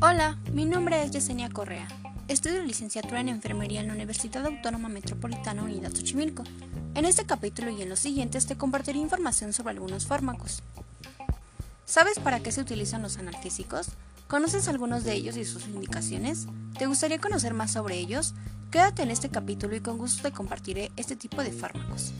Hola, mi nombre es Yesenia Correa. Estudio licenciatura en enfermería en la Universidad Autónoma Metropolitana Unidad Xochimilco. En este capítulo y en los siguientes te compartiré información sobre algunos fármacos. ¿Sabes para qué se utilizan los analgésicos? ¿Conoces algunos de ellos y sus indicaciones? ¿Te gustaría conocer más sobre ellos? Quédate en este capítulo y con gusto te compartiré este tipo de fármacos.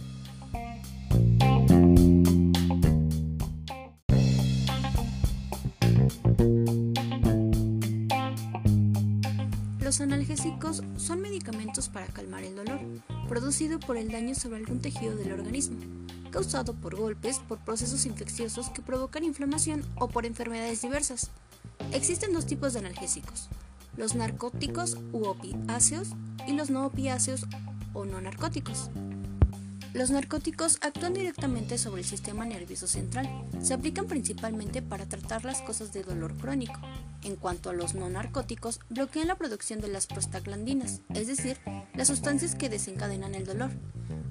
Los analgésicos son medicamentos para calmar el dolor, producido por el daño sobre algún tejido del organismo, causado por golpes, por procesos infecciosos que provocan inflamación o por enfermedades diversas. Existen dos tipos de analgésicos, los narcóticos u opiáceos y los no opiáceos o no narcóticos. Los narcóticos actúan directamente sobre el sistema nervioso central. Se aplican principalmente para tratar las cosas de dolor crónico. En cuanto a los no narcóticos, bloquean la producción de las prostaglandinas, es decir, las sustancias que desencadenan el dolor.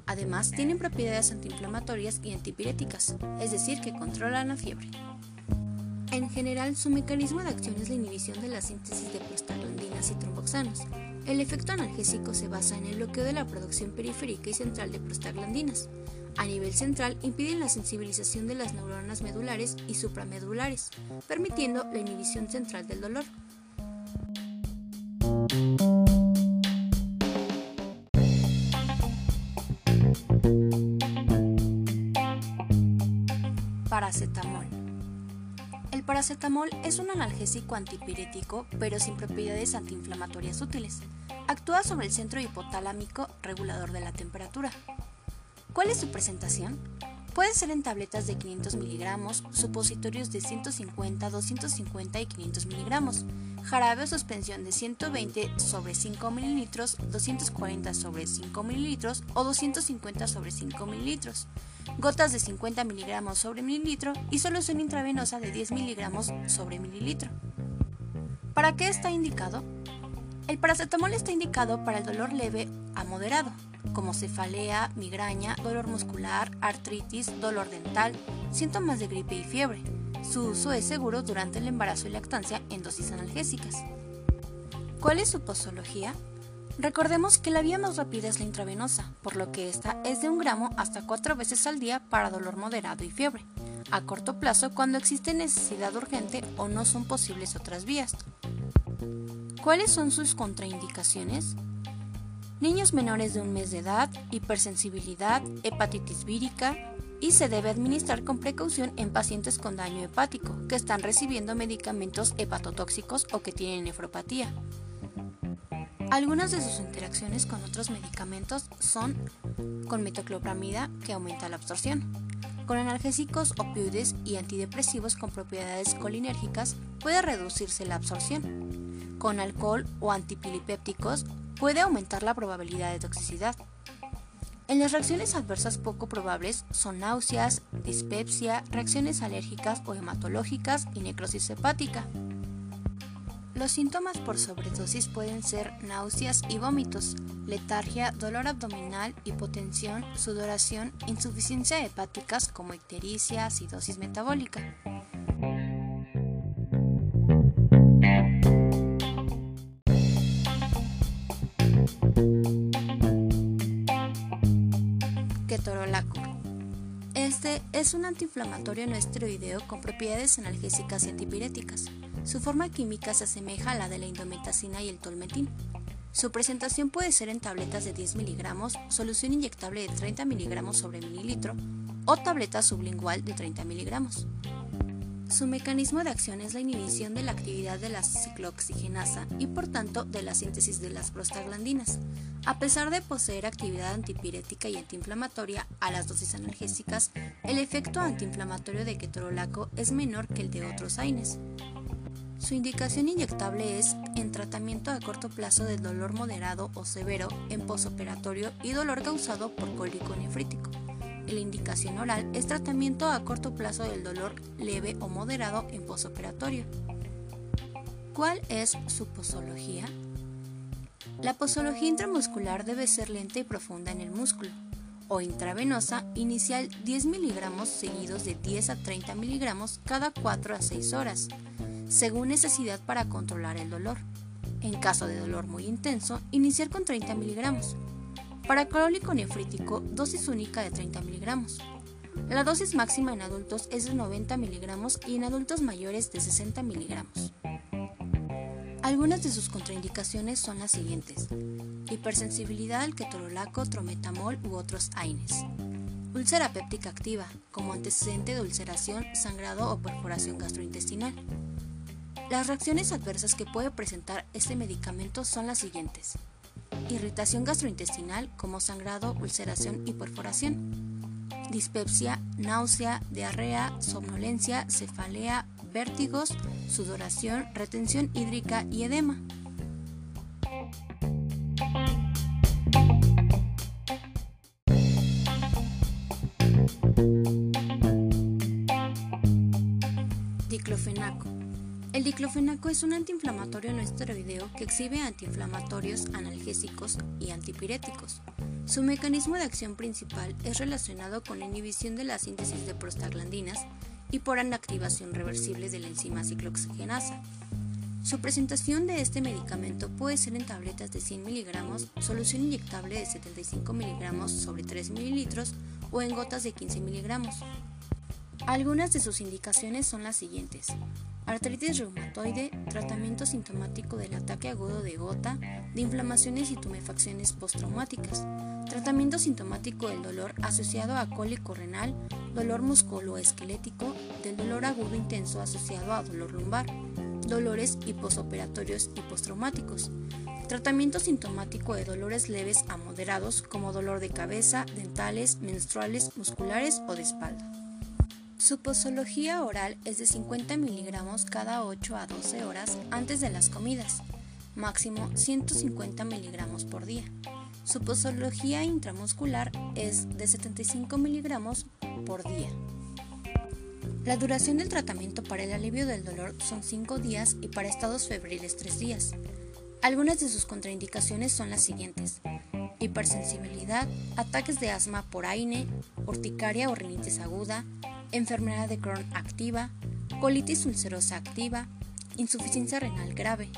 Además, tienen propiedades antiinflamatorias y antipiréticas, es decir, que controlan la fiebre. En general, su mecanismo de acción es la inhibición de la síntesis de prostaglandinas y tromboxanos, el efecto analgésico se basa en el bloqueo de la producción periférica y central de prostaglandinas. A nivel central, impiden la sensibilización de las neuronas medulares y supramedulares, permitiendo la inhibición central del dolor. Paracetamol. El paracetamol es un analgésico antipirético, pero sin propiedades antiinflamatorias útiles. Actúa sobre el centro hipotalámico regulador de la temperatura. ¿Cuál es su presentación? Puede ser en tabletas de 500 miligramos, supositorios de 150, 250 y 500 miligramos, jarabe o suspensión de 120 sobre 5 mililitros, 240 sobre 5 mililitros o 250 sobre 5 mililitros gotas de 50 miligramos sobre mililitro y solución intravenosa de 10 miligramos sobre mililitro. ¿Para qué está indicado? El paracetamol está indicado para el dolor leve a moderado, como cefalea, migraña, dolor muscular, artritis, dolor dental, síntomas de gripe y fiebre. Su uso es seguro durante el embarazo y lactancia en dosis analgésicas. ¿Cuál es su posología? Recordemos que la vía más rápida es la intravenosa, por lo que esta es de un gramo hasta cuatro veces al día para dolor moderado y fiebre, a corto plazo cuando existe necesidad urgente o no son posibles otras vías. ¿Cuáles son sus contraindicaciones? Niños menores de un mes de edad, hipersensibilidad, hepatitis vírica y se debe administrar con precaución en pacientes con daño hepático que están recibiendo medicamentos hepatotóxicos o que tienen nefropatía. Algunas de sus interacciones con otros medicamentos son con metoclopramida, que aumenta la absorción, con analgésicos, opioides y antidepresivos con propiedades colinérgicas puede reducirse la absorción. Con alcohol o antipilipépticos puede aumentar la probabilidad de toxicidad. En las reacciones adversas poco probables son náuseas, dispepsia, reacciones alérgicas o hematológicas y necrosis hepática. Los síntomas por sobredosis pueden ser náuseas y vómitos, letargia, dolor abdominal, hipotensión, sudoración, insuficiencia hepáticas como ictericia, acidosis metabólica. Es un antiinflamatorio no esteroideo con propiedades analgésicas y antipiréticas. Su forma química se asemeja a la de la indometacina y el tolmetín. Su presentación puede ser en tabletas de 10 miligramos, solución inyectable de 30 miligramos sobre mililitro o tableta sublingual de 30 miligramos. Su mecanismo de acción es la inhibición de la actividad de la ciclooxigenasa y por tanto de la síntesis de las prostaglandinas. A pesar de poseer actividad antipirética y antiinflamatoria a las dosis analgésicas, el efecto antiinflamatorio de ketorolaco es menor que el de otros AINES. Su indicación inyectable es en tratamiento a corto plazo del dolor moderado o severo en posoperatorio y dolor causado por cólico nefrítico. La indicación oral es tratamiento a corto plazo del dolor leve o moderado en posoperatorio. ¿Cuál es su posología? La posología intramuscular debe ser lenta y profunda en el músculo. o intravenosa inicial 10 miligramos seguidos de 10 a 30 miligramos cada 4 a 6 horas, según necesidad para controlar el dolor. En caso de dolor muy intenso, iniciar con 30 miligramos. Para crólico nefrítico, dosis única de 30 miligramos. La dosis máxima en adultos es de 90 miligramos y en adultos mayores de 60 miligramos. Algunas de sus contraindicaciones son las siguientes. Hipersensibilidad al ketorolaco, trometamol u otros AINES. Úlcera péptica activa, como antecedente de ulceración, sangrado o perforación gastrointestinal. Las reacciones adversas que puede presentar este medicamento son las siguientes. Irritación gastrointestinal como sangrado, ulceración y perforación dispepsia, náusea, diarrea, somnolencia, cefalea, vértigos, sudoración, retención hídrica y edema. Diclofenaco. El diclofenaco es un antiinflamatorio no esteroideo que exhibe antiinflamatorios, analgésicos y antipiréticos. Su mecanismo de acción principal es relacionado con la inhibición de la síntesis de prostaglandinas y por inactivación reversible de la enzima ciclooxigenasa. Su presentación de este medicamento puede ser en tabletas de 100 miligramos, solución inyectable de 75 miligramos sobre 3 mililitros o en gotas de 15 miligramos. Algunas de sus indicaciones son las siguientes. Artritis reumatoide, tratamiento sintomático del ataque agudo de gota, de inflamaciones y tumefacciones postraumáticas, tratamiento sintomático del dolor asociado a cólico renal, dolor musculoesquelético, del dolor agudo intenso asociado a dolor lumbar, dolores y posoperatorios y postraumáticos, tratamiento sintomático de dolores leves a moderados como dolor de cabeza, dentales, menstruales, musculares o de espalda. Su posología oral es de 50 miligramos cada 8 a 12 horas antes de las comidas, máximo 150 miligramos por día. Su posología intramuscular es de 75 miligramos por día. La duración del tratamiento para el alivio del dolor son 5 días y para estados febriles 3 días. Algunas de sus contraindicaciones son las siguientes. Hipersensibilidad, ataques de asma por AINE, urticaria o rinitis aguda, enfermedad de Crohn activa, colitis ulcerosa activa, insuficiencia renal grave,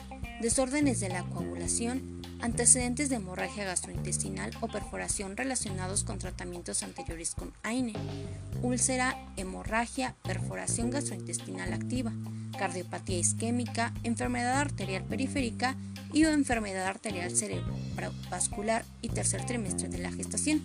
desórdenes de la coagulación, antecedentes de hemorragia gastrointestinal o perforación relacionados con tratamientos anteriores con AINE, úlcera, hemorragia, perforación gastrointestinal activa, cardiopatía isquémica, enfermedad arterial periférica y o enfermedad arterial cerebrovascular y tercer trimestre de la gestación.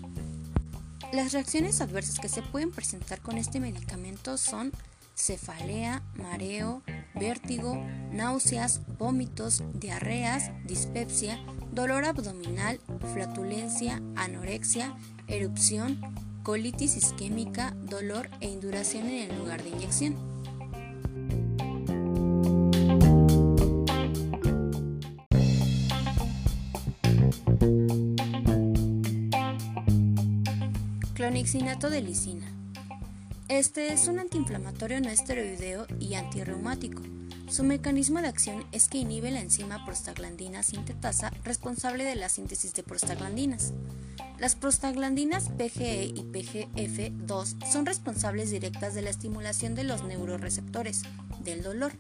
Las reacciones adversas que se pueden presentar con este medicamento son cefalea, mareo, vértigo, náuseas, vómitos, diarreas, dispepsia, dolor abdominal, flatulencia, anorexia, erupción, colitis isquémica, dolor e induración en el lugar de inyección. Clonixinato de lisina. Este es un antiinflamatorio no esteroideo y antirreumático. Su mecanismo de acción es que inhibe la enzima prostaglandina sintetasa responsable de la síntesis de prostaglandinas. Las prostaglandinas PGE y PGF2 son responsables directas de la estimulación de los neuroreceptores del dolor.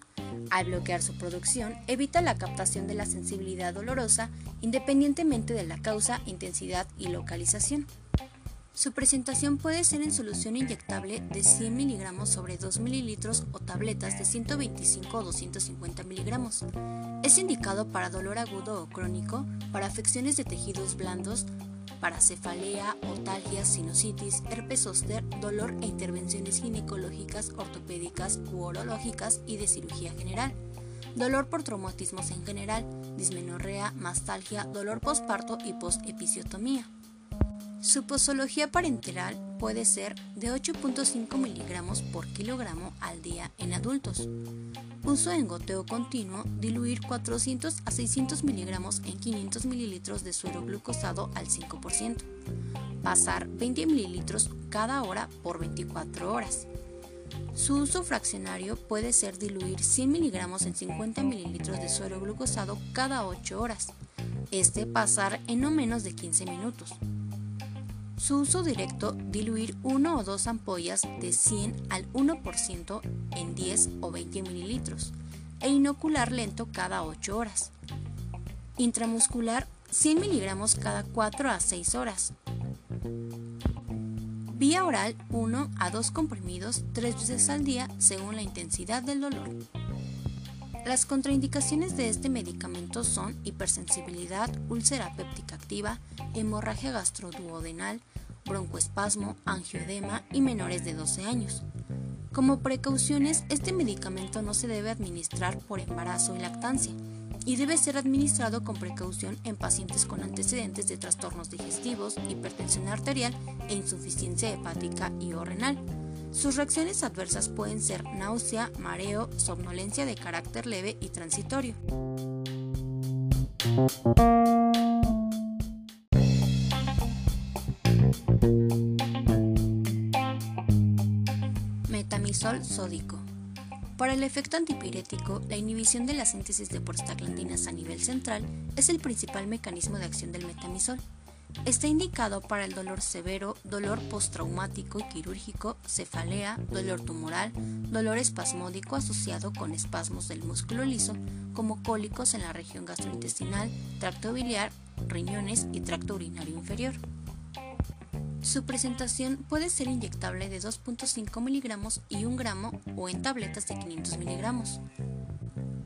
Al bloquear su producción, evita la captación de la sensibilidad dolorosa independientemente de la causa, intensidad y localización. Su presentación puede ser en solución inyectable de 100 mg sobre 2 ml o tabletas de 125 o 250 mg. Es indicado para dolor agudo o crónico, para afecciones de tejidos blandos, para cefalea, otalgia, sinusitis, herpes zóster, dolor e intervenciones ginecológicas, ortopédicas u orológicas y de cirugía general. Dolor por traumatismos en general, dismenorrea, mastalgia, dolor postparto y postepisiotomía. Su posología parenteral puede ser de 8.5 miligramos por kilogramo al día en adultos. Uso en goteo continuo, diluir 400 a 600 miligramos en 500 mililitros de suero glucosado al 5%. Pasar 20 mililitros cada hora por 24 horas. Su uso fraccionario puede ser diluir 100 miligramos en 50 mililitros de suero glucosado cada 8 horas. Este pasar en no menos de 15 minutos. Su uso directo, diluir 1 o 2 ampollas de 100 al 1% en 10 o 20 mililitros e inocular lento cada 8 horas. Intramuscular 100 miligramos cada 4 a 6 horas. Vía oral 1 a 2 comprimidos 3 veces al día según la intensidad del dolor. Las contraindicaciones de este medicamento son hipersensibilidad, úlcera péptica activa, hemorragia gastroduodenal, broncoespasmo, angioedema y menores de 12 años. Como precauciones, este medicamento no se debe administrar por embarazo y lactancia y debe ser administrado con precaución en pacientes con antecedentes de trastornos digestivos, hipertensión arterial e insuficiencia hepática y o renal. Sus reacciones adversas pueden ser náusea, mareo, somnolencia de carácter leve y transitorio. Metamisol sódico. Para el efecto antipirético, la inhibición de la síntesis de prostaglandinas a nivel central es el principal mecanismo de acción del metamisol. Está indicado para el dolor severo, dolor postraumático y quirúrgico, cefalea, dolor tumoral, dolor espasmódico asociado con espasmos del músculo liso, como cólicos en la región gastrointestinal, tracto biliar, riñones y tracto urinario inferior. Su presentación puede ser inyectable de 2.5 miligramos y 1 gramo o en tabletas de 500 miligramos.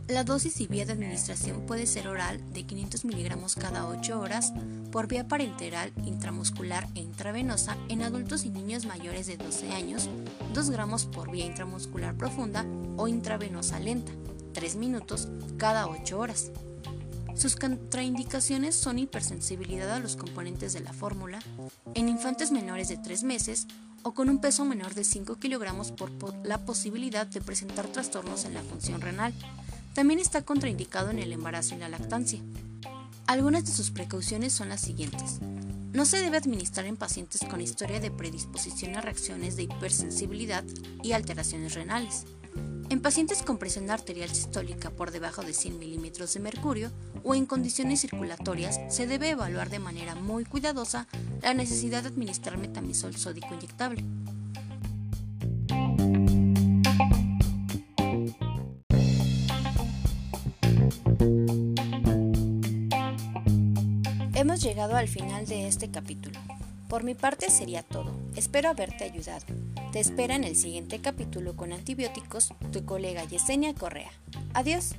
La dosis y vía de administración puede ser oral de 500 miligramos cada 8 horas, por vía parenteral, intramuscular e intravenosa en adultos y niños mayores de 12 años, 2 gramos por vía intramuscular profunda o intravenosa lenta, 3 minutos cada 8 horas. Sus contraindicaciones son hipersensibilidad a los componentes de la fórmula, en infantes menores de 3 meses o con un peso menor de 5 kilogramos por la posibilidad de presentar trastornos en la función renal. También está contraindicado en el embarazo y la lactancia. Algunas de sus precauciones son las siguientes. No se debe administrar en pacientes con historia de predisposición a reacciones de hipersensibilidad y alteraciones renales. En pacientes con presión arterial sistólica por debajo de 100 milímetros de mercurio o en condiciones circulatorias, se debe evaluar de manera muy cuidadosa la necesidad de administrar metamisol sódico inyectable. Llegado al final de este capítulo. Por mi parte sería todo. Espero haberte ayudado. Te espera en el siguiente capítulo con antibióticos tu colega Yesenia Correa. Adiós.